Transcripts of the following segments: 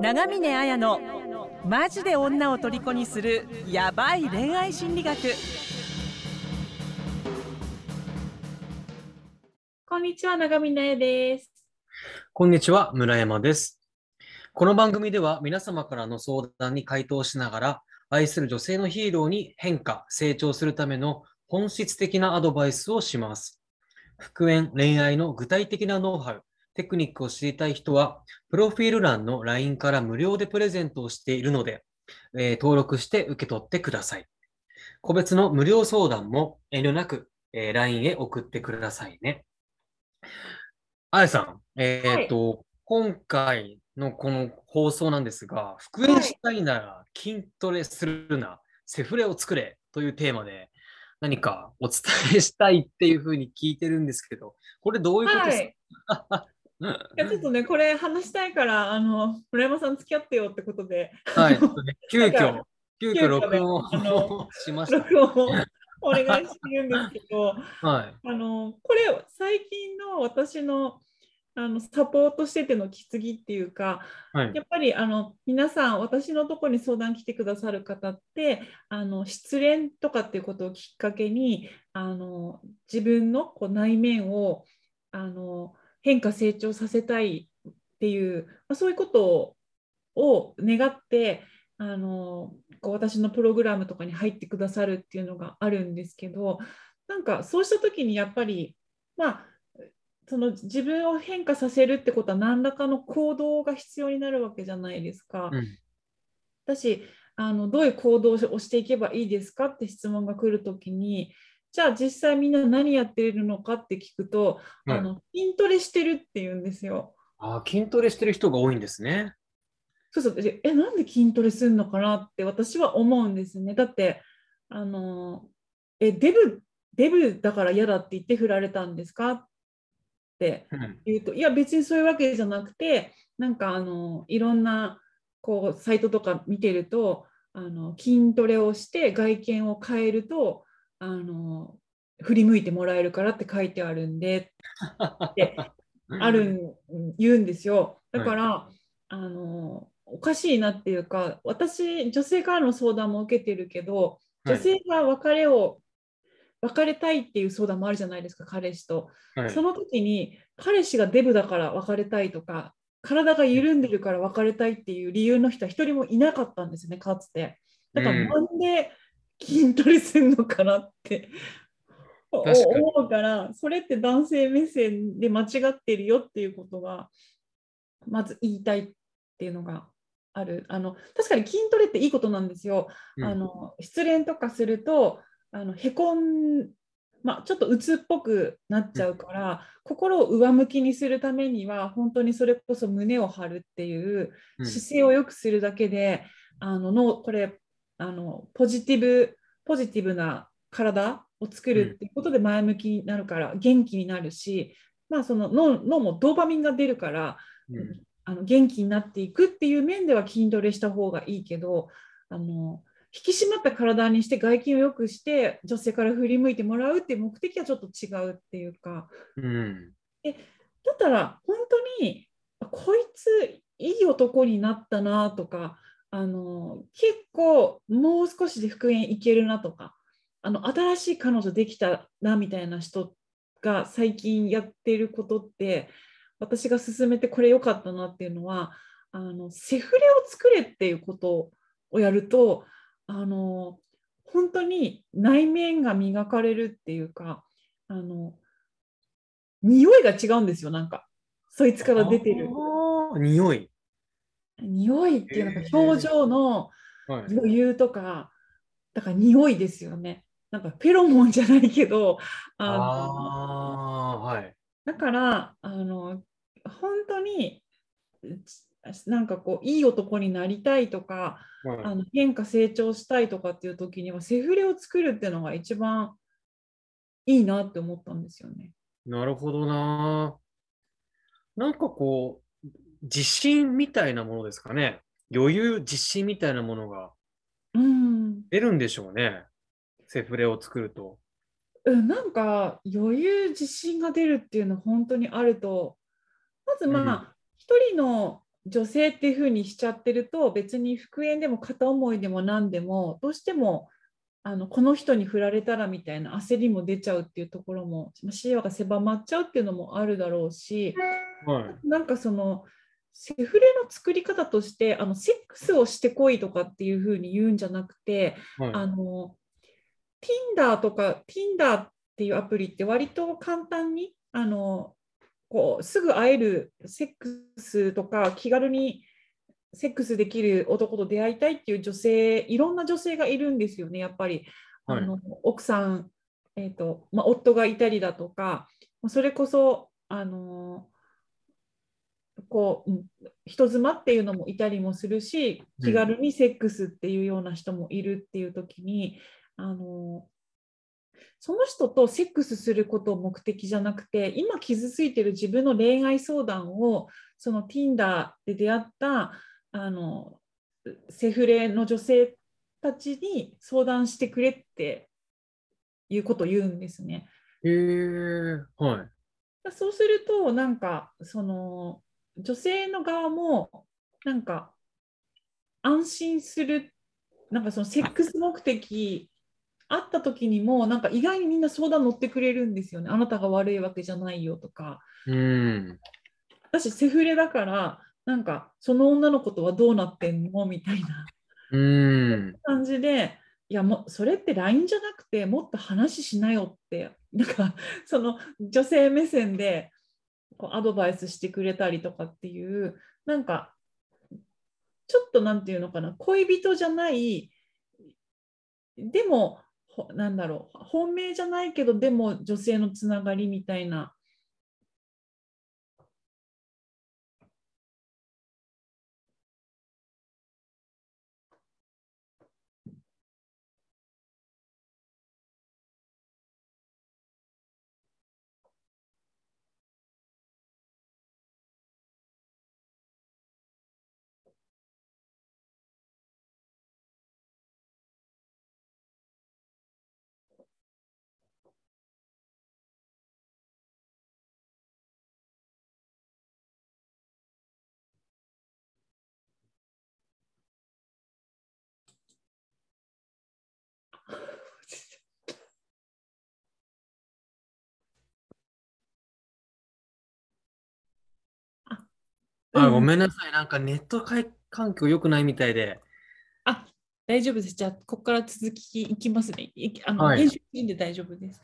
長峰綾のマジで女を虜にするヤバい恋愛心理学こんにちは、長峰彩です。こんにちは、村山です。この番組では皆様からの相談に回答しながら、愛する女性のヒーローに変化、成長するための本質的なアドバイスをします。復縁、恋愛の具体的なノウハウ、テクニックを知りたい人は、プロフィール欄の LINE から無料でプレゼントをしているので、えー登録して受け取ってください。個別の無料相談も遠慮なく、えー LINE へ送ってくださいね。あやさん、えーっと、今回のこの放送なんですが、復縁したいなら筋トレするな、セフレを作れというテーマで何かお伝えしたいっていうふうに聞いてるんですけど、これどういうことですはい。いやちょっとね、これ話したいから、あの、村山さん付き合ってよってことで、かはい、急遽 か、急急遽録音を しました。録音をお願いしてるんですけど、はい。あの、これ、最近の私の、あのサポートしててのきつぎっていうか、はい。やっぱりあの皆さん、私のところに相談来てくださる方って、あの失恋とかっていうことをきっかけに、あの自分のこう内面をあの変化、成長させたいっていう、まあ、そういうことを願って、あのこう私のプログラムとかに入ってくださるっていうのがあるんですけど、なんかそうした時にやっぱり、まあ、その自分を変化させるってことは何らかの行動が必要になるわけじゃないですか。うんだしあのどういう行動をしていけばいいですかって質問が来るときにじゃあ実際みんな何やっているのかって聞くと、はいあの筋トレしてるって言うんですよ。あー筋トレしてる人が多いんですね。そうそうでえなんで筋トレするのかなって私は思うんですね。だってあのえデブデブだから嫌だって言って振られたんですかってうん言うといや別にそういうわけじゃなくてなんかあのいろんなこうサイトとか見てるとあの筋トレをして外見を変えるとあの振り向いてもらえるからって書いてあるんでってあるん言うんですよ。だから、あのおかしいなっていうか私女性からの相談も受けてるけどはい。女性が別れを別れたいっていう相談もあるじゃないですか彼氏と。はい。その時に彼氏がデブだから別れたいとか体が緩んでるから別れたいっていう理由の人は一人もいなかったんですねかつて。だからうん。なんで筋トレするのかなって、思うからそれって男性目線で間違ってるよっていうことがまず言いたいっていうのがある。あの確かに筋トレっていいことなんですよ。うん。あの失恋とかするとあのへこん、まあ、ちょっと鬱っぽくなっちゃうから、心を上向きにするためには本当にそれこそ胸を張るっていううん。姿勢を良くするだけで、あののこれあのポジティブポジティブな体を作るっていうことで前向きになるから元気になるし、まあ、その脳脳もドーパミンが出るからうん。あの元気になっていくっていう面では筋トレした方がいいけどあの引き締まった体にして外見を良くして女性から振り向いてもらうっていう目的はちょっと違うっていうか。うん。だったら本当にあこいついい男になったなとかあの結構もう少しで復縁いけるなとかあの新しい彼女できたなみたいな人が最近やっていることって私が勧めてこれ良かったなっていうのはあのセフレを作れっていうことをやるとあの本当に内面が磨かれるっていうかあの匂いが違うんですよなんかそいつから出てる匂い。匂いっていうのが表情のはい。余裕とかだから匂いですよねなんかフェロモンじゃないけどあのはい。だからあの本当になんかこういい男になりたいとかはいあの変化成長したいとかっていう時にはセフレを作るっていうのが一番いいなって思ったんですよね。なるほどな。なんかこう、自信みたいなものですかね。余裕、自信みたいなものがうん、出るんでしょうね。セフレを作ると。うんなんか余裕自信が出るっていうのは本当にあるとまずまあ一、人の女性っていう風にしちゃってると別に復縁でも片思いでも何でもどうしてもあのこの人に振られたらみたいな焦りも出ちゃうっていうところも視野が狭まっちゃうっていうのもあるだろうしはい。なんかそのセフレの作り方としてあのセックスをしてこいとかっていう風に言うんじゃなくてはい。あの Tinder とか Tinder っていうアプリって割と簡単にあのこうすぐ会えるセックスとか気軽にセックスできる男と出会いたいっていう女性いろんな女性がいるんですよねやっぱり。はいあの奥さん、えーとまあ、夫がいたりだとかそれこそあのこううん人妻っていうのもいたりもするしうん気軽にセックスっていうような人もいるっていう時に、あのその人とセックスすることを目的じゃなくて今傷ついてる自分の恋愛相談をその Tinder で出会ったあのセフレの女性たちに相談してくれっていうことを言うんですね。へえ、はい。そうするとなんかその女性の側もなんか安心するなんかそのセックス目的あった時にもなんか意外にみんな相談乗ってくれるんですよねあなたが悪いわけじゃないよとかうん。私セフレだからなんかその女の子とはどうなってんのみたいなうん。感じでいやもうそれって LINE じゃなくてもっと話しなよってなんかその女性目線でこうアドバイスしてくれたりとかっていうなんかちょっと何て言うのかな恋人じゃないでもなんだろう本命じゃないけどでも女性のつながりみたいなあ、うんごめんなさい。なんかネット環境良くないみたいで。あ、大丈夫です。じゃあ、ここから続きいきますね。いあの、はい編集で大丈夫です。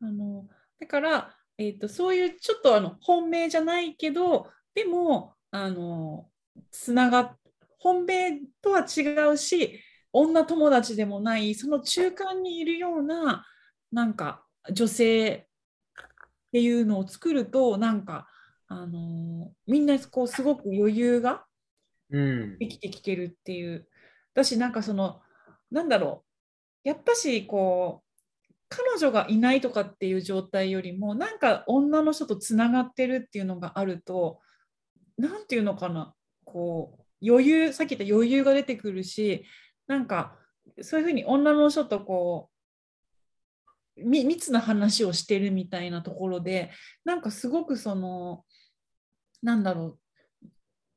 あのだから、えーと、そういうちょっとあの本命じゃないけど、でも、あのつながっ本命とは違うし、女友達でもない、その中間にいるような、なんか女性っていうのを作ると、なんか、あのみんなこうすごく余裕がうん。生きてきてるっていう。私なんかそのなんだろう。やっぱしこう彼女がいないとかっていう状態よりもなんか女の人とつながってるっていうのがあるとなんていうのかな。こう余裕さっき言った余裕が出てくるしなんかそういうふうに女の人とこうみ密な話をしてるみたいなところでなんかすごくそのなんだろう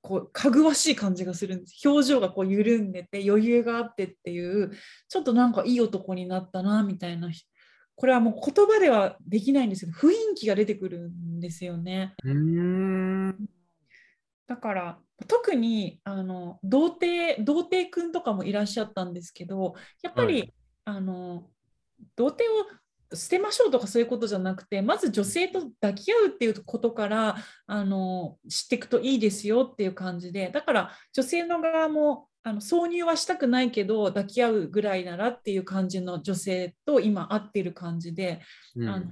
こうかぐわしい感じがするんです表情がこう緩んでて余裕があってっていうちょっとなんかいい男になったなみたいなこれはもう言葉ではできないんですけど雰囲気が出てくるんですよね。うーん。だから特にあの童貞童貞くんとかもいらっしゃったんですけどやっぱり、はいあの童貞を捨てましょうとかそういうことじゃなくてまず女性と抱き合うっていうことからあの知っていくといいですよっていう感じでだから女性の側もあの挿入はしたくないけど抱き合うぐらいならっていう感じの女性と今会ってる感じで、うんあの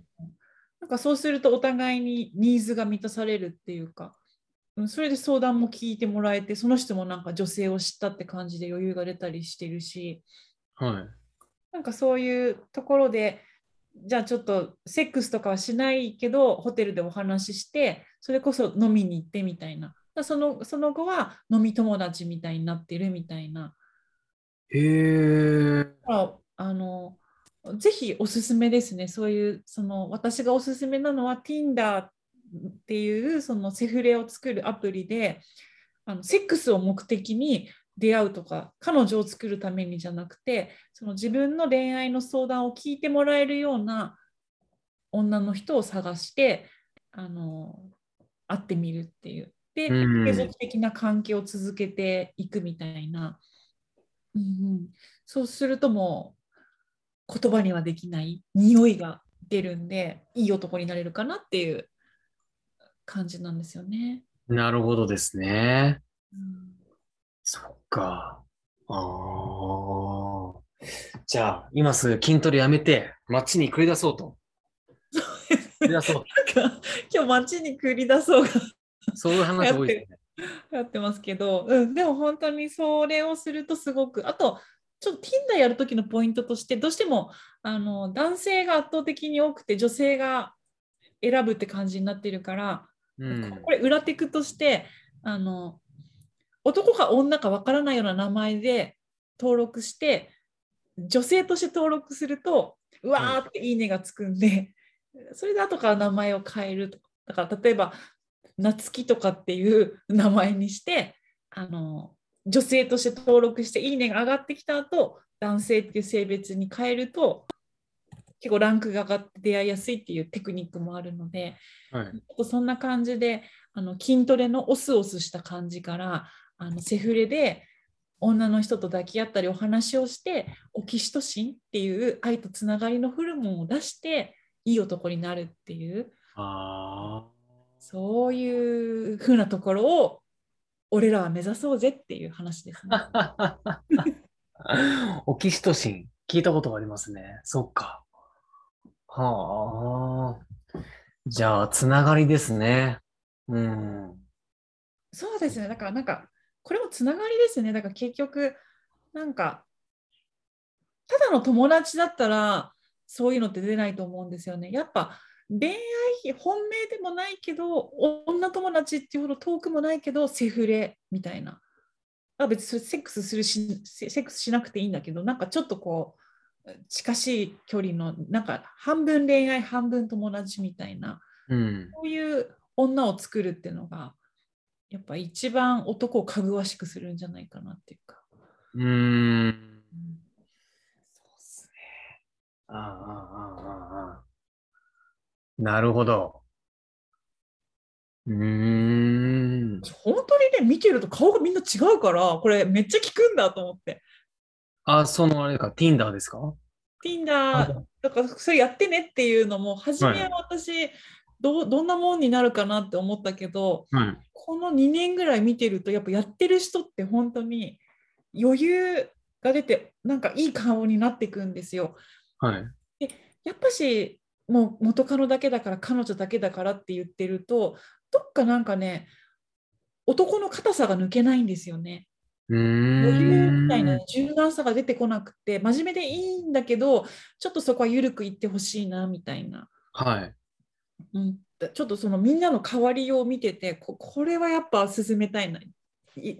なんかそうするとお互いにニーズが満たされるっていうか、うんそれで相談も聞いてもらえてその人もなんか女性を知ったって感じで余裕が出たりしてるしはい。なんかそういうところでじゃあちょっとセックスとかはしないけどホテルでお話ししてそれこそ飲みに行ってみたいなだそのその後は飲み友達みたいになってるみたいなへえ。あのぜひおすすめですね。そういうその私がおすすめなのは Tinder っていうそのセフレを作るアプリであのセックスを目的に出会うとか彼女を作るためにじゃなくてその自分の恋愛の相談を聞いてもらえるような女の人を探してあの会ってみるっていう。で、うん継続的な関係を続けていくみたいな。うんうん、そうするともう言葉にはできない匂いが出るんでいい男になれるかなっていう感じなんですよね。なるほどですね。うんそっか。ああ。じゃあ、今すぐ筋トレやめて、街に繰り出そうと。繰り出そう。なんか今日街に繰り出そうがそういう話多いですね。やってますけど、うん、でも本当にそれをするとすごくあとちょっと Tinder やる時のポイントとしてどうしてもあの男性が圧倒的に多くて女性が選ぶって感じになってるから、うんこれ裏テクとしてあの男か女かわからないような名前で登録して女性として登録するとうわーっていいねがつくんで、それで後から名前を変えるとだから例えば夏希とかっていう名前にしてあの女性として登録していいねが上がってきた後男性っていう性別に変えると結構ランクが上がって出会いやすいっていうテクニックもあるので、はい。そんな感じであの筋トレのオスオスした感じからあのセフレで女の人と抱き合ったりお話をしてオキシトシンっていう愛とつながりのホルモンを出していい男になるっていうあそういう風なところを俺らは目指そうぜっていう話ですね。あ。オキシトシン、聞いたことがありますね。そっか。はあ。じゃあ、つながりですね。うん。そうですね。だからなんか、これもつながりですね。だから結局、なんか、ただの友達だったら、そういうのって出ないと思うんですよね。やっぱ、恋愛、本命でもないけど、女友達っていうほど遠くもないけど、セフレみたいな。あ別にセックスするし、セセックスしなくていいんだけど、なんかちょっとこう、近しい距離の、なんか半分恋愛、半分友達みたいな。うん。こういう女を作るっていうのが、やっぱ一番男をかぐわしくするんじゃないかなっていうか。うーん。そうっすね。ああ、ああ、ああ。なるほど。うーん。本当にね、見てると顔がみんな違うから、これめっちゃ効くんだと思って。あ、そのあれか、Tinder ですか？Tinder、だからそれやってねっていうのも、初めは私、どうどんなもんになるかなって思ったけど、はい。この2年ぐらい見てると、やっぱやってる人って本当に余裕が出て、なんかいい顔になっていくんですよ。はい。やっぱしもう元カノだけだから彼女だけだからって言ってるとどっかなんかね男の硬さが抜けないんですよね。余裕みたいん。な柔軟さが出てこなくて真面目でいいんだけどちょっとそこは緩くいってほしいなみたいな、はい。うん、ちょっとそのみんなの変わりようを見ててここれはやっぱ進めたいない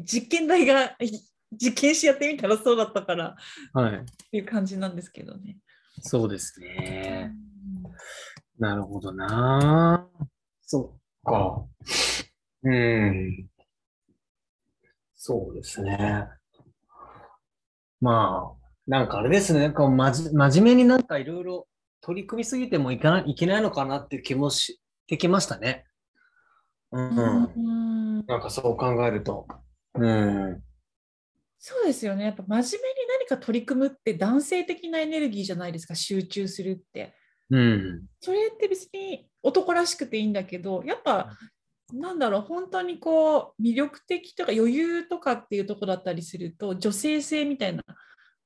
実験台がい 実験しやってみたらそうだったからっはい。ていう感じなんですけどね。そうですね。なるほどな。そっか。うん。そうですね。まあ、なんかあれですね。こうまじ真面目になんかいろいろ取り組みすぎてもいかないいけないのかなっていう気もしてきましたね。うん。うんなんかそう考えると。うん。そうですよね。やっぱ真面目に何か取り組むって男性的なエネルギーじゃないですか、集中するって。うん。それって別に男らしくていいんだけど、やっぱ、なんだろう、本当にこう、魅力的とか余裕とかっていうとこだったりすると、女性性みたいな、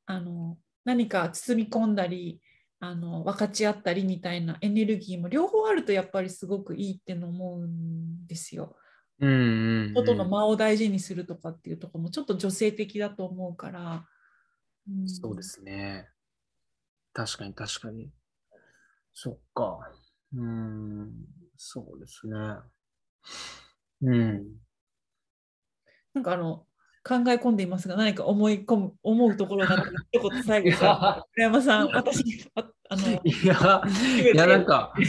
あの、何か包み込んだり、あの分かち合ったりみたいなエネルギーも両方あるとやっぱりすごくいいっての思うんですよ。うんうんうん。外の間を大事にするとかっていうところもちょっと女性的だと思うから。んそうですね。確かに確かに。そっか。うーん、そうですね。うん。なんかあの考え込んでいますが何か思い込む思うところがあったら一言最い後からや、村山さん私ああのいや、いやなんか、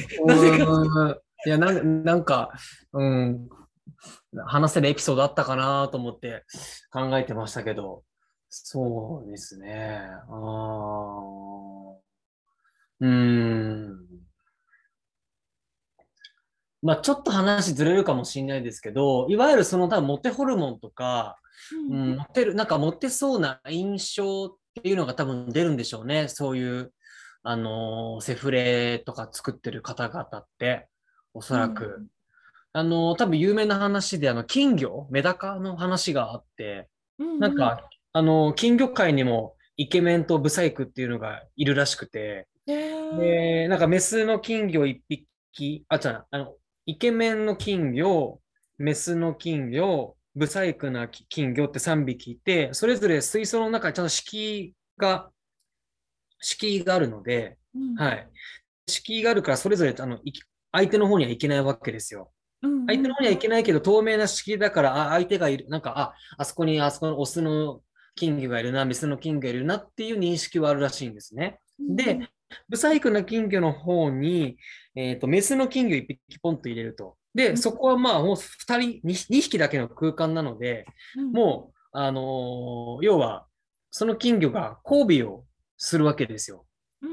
いや、なんなんか、うん、話せるエピソードあったかなと思って考えてましたけど、そうですね。あーうーん。まあちょっと話ずれるかもしれないですけど、いわゆるその多分モテホルモンとか、うん、モテる、なんかモテそうな印象っていうのが多分出るんでしょうね。そういう、あのーセフレとか作ってる方々って、おそらく。うん。あのー多分有名な話で、あの、金魚、メダカの話があって、うんなんか、あのー金魚界にもイケメンとブサイクっていうのがいるらしくて、で、なんかメスの金魚一匹、あ、違うな、あの、イケメンの金魚、メスの金魚、ブサイクな金魚って3匹いて、それぞれ水槽の中にちゃんと敷居が、敷居があるので、うんはい。敷居があるから、それぞれあのい相手の方には行けないわけですよ。うん相手の方には行けないけど、透明な敷居だから、あ、相手がいる、なんか、あ、あそこに、あそこのオスの金魚がいるな、メスの金魚がいるなっていう認識はあるらしいんですね。で、ブサイクな金魚の方に、えっと、メスの金魚1匹ポンと入れると。で、うんそこはまあ、もう2人、2, 匹だけの空間なので、うんもう、あのー要は、その金魚が交尾をするわけですよ。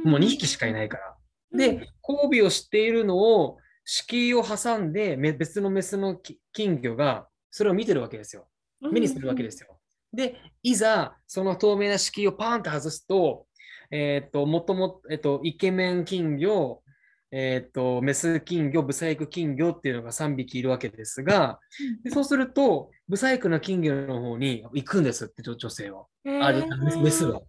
もう2匹しかいないから。で、交尾をしているのを、敷居を挟んで、め別のメスのき金魚がそれを見てるわけですよ。目にするわけですよ。で、いざ、その透明な敷居をパーンと外すと、えっ、と、もとも、えっ、と、イケメン金魚、えっ、と、メス金魚、ブサイク金魚っていうのが3匹いるわけですが、でそうすると、ブサイクな金魚の方に行くんですって、女女性は。あ、でメスメスは。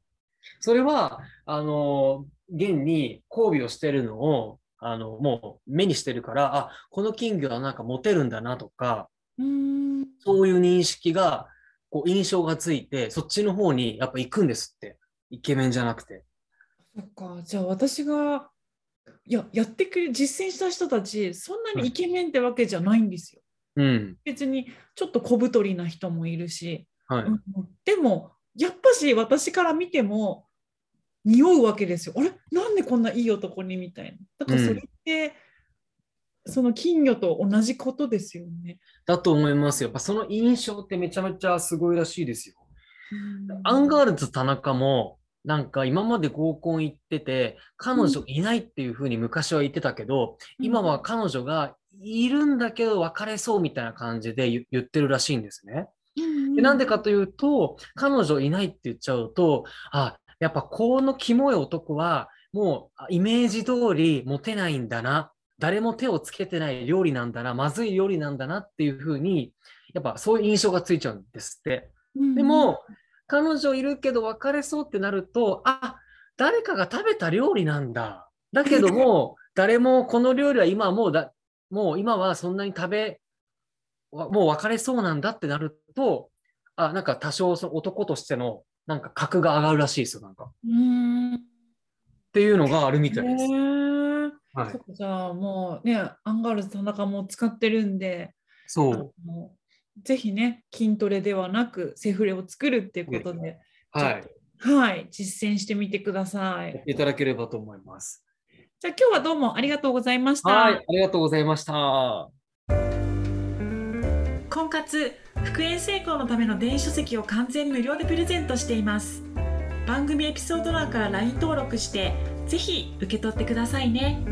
それは、あの、現に交尾をしてるのを、あの、もう目にしてるから、あ、この金魚はなんかモテるんだなとか、うんそういう認識が、こう、印象がついて、そっちの方にやっぱ行くんですって。イケメンじゃなくて。そっか、じゃあ私がいややってくれ実践した人たちそんなにイケメンってわけじゃないんですよ。うん。別にちょっと小太りな人もいるし、はい。うんでもやっぱし私から見ても匂うわけですよ。あれ？なんでこんないい男に？みたいな。だからそれって、その金魚と同じことですよね。だと思いますよ。やっぱその印象ってめちゃめちゃすごいらしいですよ。アンガールズ田中も、なんか今まで合コン行ってて、彼女いないっていうふうに昔は言ってたけど、今は彼女がいるんだけど別れそうみたいな感じで言言ってるらしいんですね。でなんでかというと、彼女いないって言っちゃうと、あ、やっぱこのキモい男は、もうあイメージ通りモテないんだな。誰も手をつけてない料理なんだな。まずい料理なんだなっていうふうに、やっぱそういう印象がついちゃうんですって。うんでも、彼女いるけど別れそうってなると、あ、誰かが食べた料理なんだ。だけども、誰もこの料理は今はもうだ、もう今はそんなに食べ、わもう別れそうなんだってなると、あ、なんか多少その男としてのなんか格が上がるらしいですよ、なんか。っうんていうのがあるみたいです。はいじゃあもうねアンガールズ田中も使ってるんでそう。ぜひね筋トレではなくセフレを作るっていうことで、はい。はい、実践してみてください。いただければと思います。じゃあ今日はどうもありがとうございました。はい。ありがとうございました。婚活復縁成功のための電子書籍を完全無料でプレゼントしています。番組エピソード欄から LINE 登録してぜひ受け取ってくださいね。